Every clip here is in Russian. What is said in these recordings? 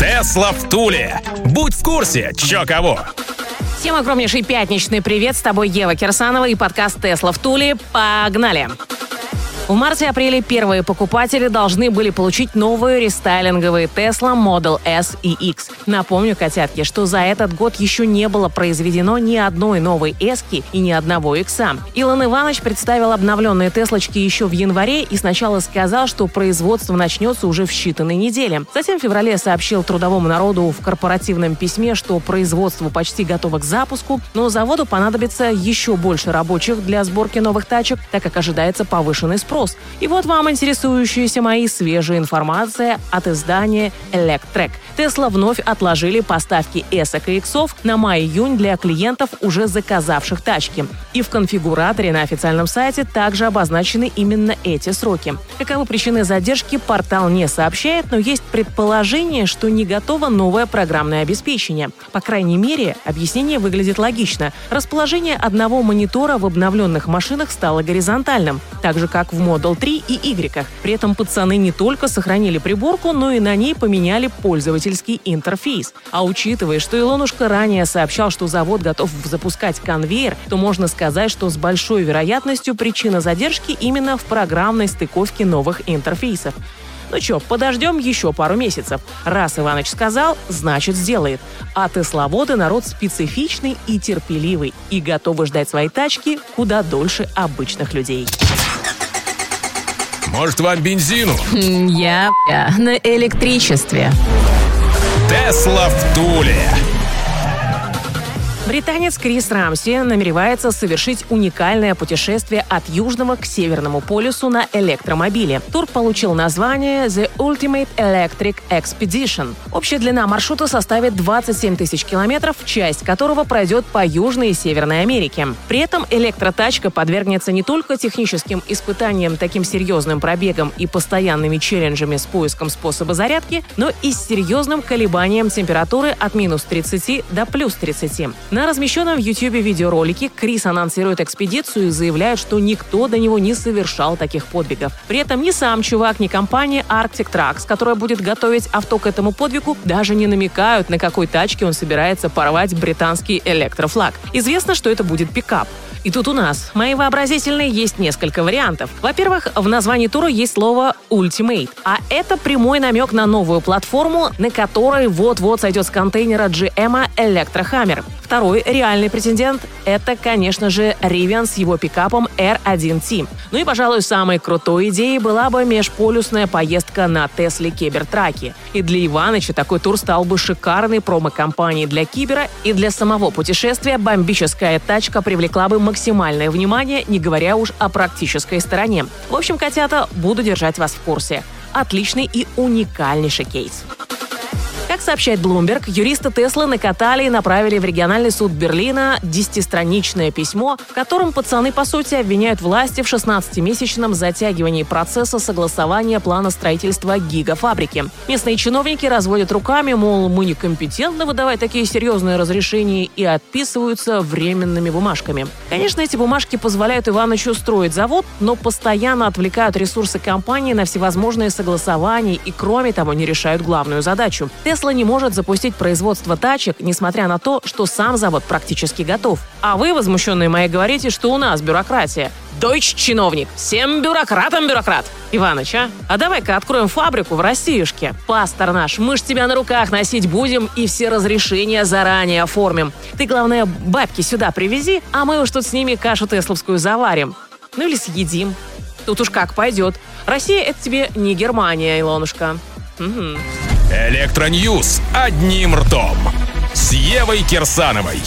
Тесла в Туле. Будь в курсе, чё кого. Всем огромнейший пятничный привет. С тобой Ева Кирсанова и подкаст «Тесла в Туле». Погнали! В марте-апреле первые покупатели должны были получить новые рестайлинговые Tesla Model S и X. Напомню, котятки, что за этот год еще не было произведено ни одной новой S и ни одного X. Илон Иванович представил обновленные Теслочки еще в январе и сначала сказал, что производство начнется уже в считанные недели. Затем в феврале сообщил трудовому народу в корпоративном письме, что производство почти готово к запуску, но заводу понадобится еще больше рабочих для сборки новых тачек, так как ожидается повышенный спрос вопрос. И вот вам интересующаяся мои свежая информация от издания Electrek. Тесла вновь отложили поставки эсок и иксов на май-июнь для клиентов, уже заказавших тачки. И в конфигураторе на официальном сайте также обозначены именно эти сроки. Каковы причины задержки, портал не сообщает, но есть предположение, что не готово новое программное обеспечение. По крайней мере, объяснение выглядит логично. Расположение одного монитора в обновленных машинах стало горизонтальным, так же как в Model 3 и Y. При этом пацаны не только сохранили приборку, но и на ней поменяли пользовательский интерфейс. А учитывая, что Илонушка ранее сообщал, что завод готов запускать конвейер, то можно сказать, что с большой вероятностью причина задержки именно в программной стыковке новых интерфейсов. Ну что, подождем еще пару месяцев. Раз Иваныч сказал, значит сделает. А тесловоды народ специфичный и терпеливый и готовы ждать свои тачки куда дольше обычных людей. Может, вам бензину? Я, на электричестве. Тесла в Туле. Британец Крис Рамси намеревается совершить уникальное путешествие от Южного к Северному полюсу на электромобиле. Тур получил название The Ultimate Electric Expedition. Общая длина маршрута составит 27 тысяч километров, часть которого пройдет по Южной и Северной Америке. При этом электротачка подвергнется не только техническим испытаниям таким серьезным пробегом и постоянными челленджами с поиском способа зарядки, но и серьезным колебанием температуры от минус 30 до плюс 30. На размещенном в YouTube видеоролике Крис анонсирует экспедицию и заявляет, что никто до него не совершал таких подвигов. При этом ни сам чувак, ни компания Arctic Trucks, которая будет готовить авто к этому подвигу, даже не намекают, на какой тачке он собирается порвать британский электрофлаг. Известно, что это будет пикап. И тут у нас, мои вообразительные, есть несколько вариантов. Во-первых, в названии тура есть слово «Ultimate», а это прямой намек на новую платформу, на которой вот-вот сойдет с контейнера GM Electrohammer. Второй реальный претендент – это, конечно же, Rivian с его пикапом R1T. Ну и, пожалуй, самой крутой идеей была бы межполюсная поездка на Тесле Кибертраке. И для Иваныча такой тур стал бы шикарной промо-компанией для Кибера, и для самого путешествия бомбическая тачка привлекла бы максимальное внимание, не говоря уж о практической стороне. В общем, котята, буду держать вас в курсе. Отличный и уникальнейший кейс. Как сообщает Bloomberg, юристы Теслы накатали и направили в региональный суд Берлина десятистраничное письмо, в котором пацаны, по сути, обвиняют власти в 16-месячном затягивании процесса согласования плана строительства гигафабрики. Местные чиновники разводят руками, мол, мы некомпетентны выдавать такие серьезные разрешения и отписываются временными бумажками. Конечно, эти бумажки позволяют Ивановичу строить завод, но постоянно отвлекают ресурсы компании на всевозможные согласования и, кроме того, не решают главную задачу. Тесла не может запустить производство тачек, несмотря на то, что сам завод практически готов. А вы, возмущенные мои, говорите, что у нас бюрократия. Дойч чиновник. Всем бюрократам бюрократ. Иваныч, а? А давай-ка откроем фабрику в Россиюшке. Пастор наш, мы ж тебя на руках носить будем и все разрешения заранее оформим. Ты, главное, бабки сюда привези, а мы уж тут с ними кашу тесловскую заварим. Ну или съедим. Тут уж как пойдет. Россия — это тебе не Германия, Илонушка. Угу. Электроньюз одним ртом. С Евой Кирсановой.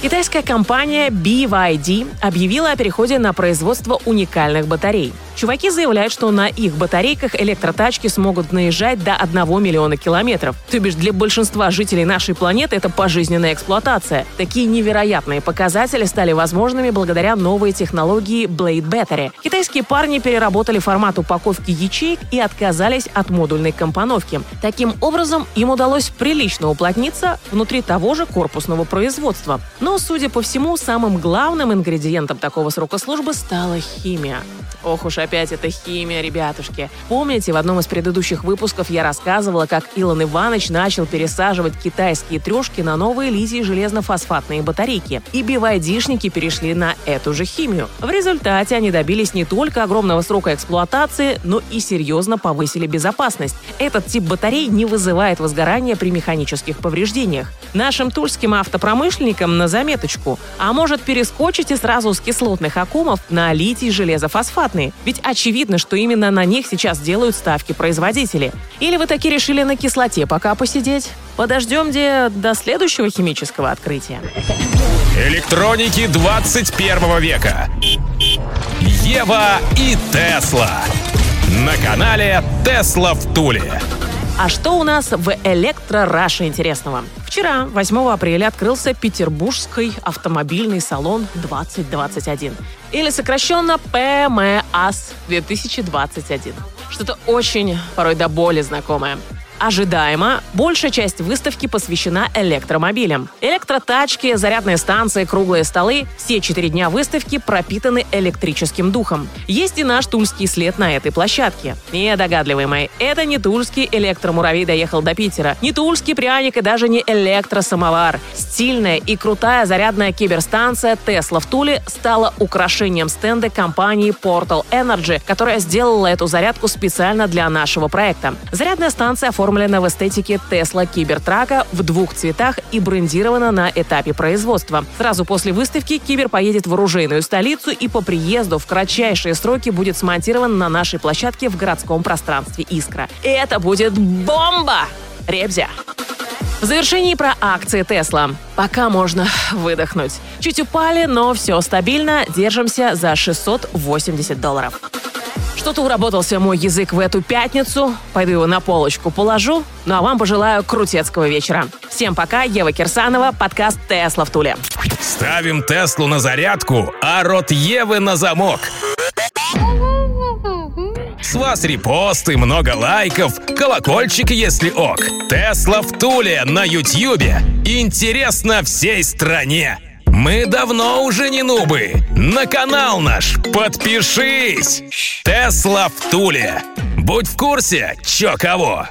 Китайская компания BYD объявила о переходе на производство уникальных батарей. Чуваки заявляют, что на их батарейках электротачки смогут наезжать до 1 миллиона километров. То бишь для большинства жителей нашей планеты это пожизненная эксплуатация. Такие невероятные показатели стали возможными благодаря новой технологии Blade Battery. Китайские парни переработали формат упаковки ячеек и отказались от модульной компоновки. Таким образом, им удалось прилично уплотниться внутри того же корпусного производства. Но, судя по всему, самым главным ингредиентом такого срока службы стала химия. Ох уж опять эта химия, ребятушки. Помните, в одном из предыдущих выпусков я рассказывала, как Илон Иванович начал пересаживать китайские трешки на новые литий железно-фосфатные батарейки. И бивайдишники перешли на эту же химию. В результате они добились не только огромного срока эксплуатации, но и серьезно повысили безопасность. Этот тип батарей не вызывает возгорания при механических повреждениях. Нашим тульским автопромышленникам на заметочку. А может перескочить и сразу с кислотных аккумов на литий железофосфатный бесплатные? Ведь очевидно, что именно на них сейчас делают ставки производители. Или вы таки решили на кислоте пока посидеть? Подождем где-то до следующего химического открытия. Электроники 21 века. Ева и Тесла. На канале Тесла в Туле. А что у нас в Электро Russia интересного? Вчера, 8 апреля, открылся Петербургский автомобильный салон 2021. Или сокращенно ПМАС 2021. Что-то очень, порой до боли знакомое. Ожидаемо, большая часть выставки посвящена электромобилям. Электротачки, зарядные станции, круглые столы – все четыре дня выставки пропитаны электрическим духом. Есть и наш тульский след на этой площадке. Не догадливые мои, это не тульский электромуравей доехал до Питера, не тульский пряник и даже не электросамовар. Стильная и крутая зарядная киберстанция Tesla в Туле стала украшением стенда компании Portal Energy, которая сделала эту зарядку специально для нашего проекта. Зарядная станция оформлена оформлена в эстетике Tesla Кибертрака в двух цветах и брендирована на этапе производства. Сразу после выставки Кибер поедет в оружейную столицу и по приезду в кратчайшие сроки будет смонтирован на нашей площадке в городском пространстве «Искра». И это будет бомба! Ребзя! В завершении про акции Тесла. Пока можно выдохнуть. Чуть упали, но все стабильно. Держимся за 680 долларов. Что-то уработался мой язык в эту пятницу. Пойду его на полочку положу. Ну а вам пожелаю крутецкого вечера. Всем пока, Ева Кирсанова, подкаст «Тесла в Туле». Ставим Теслу на зарядку, а рот Евы на замок. С вас репосты, много лайков, колокольчик, если ок. Тесла в Туле на Ютьюбе. Интересно всей стране. Мы давно уже не нубы. На канал наш подпишись. Тесла в Туле. Будь в курсе, чё кого.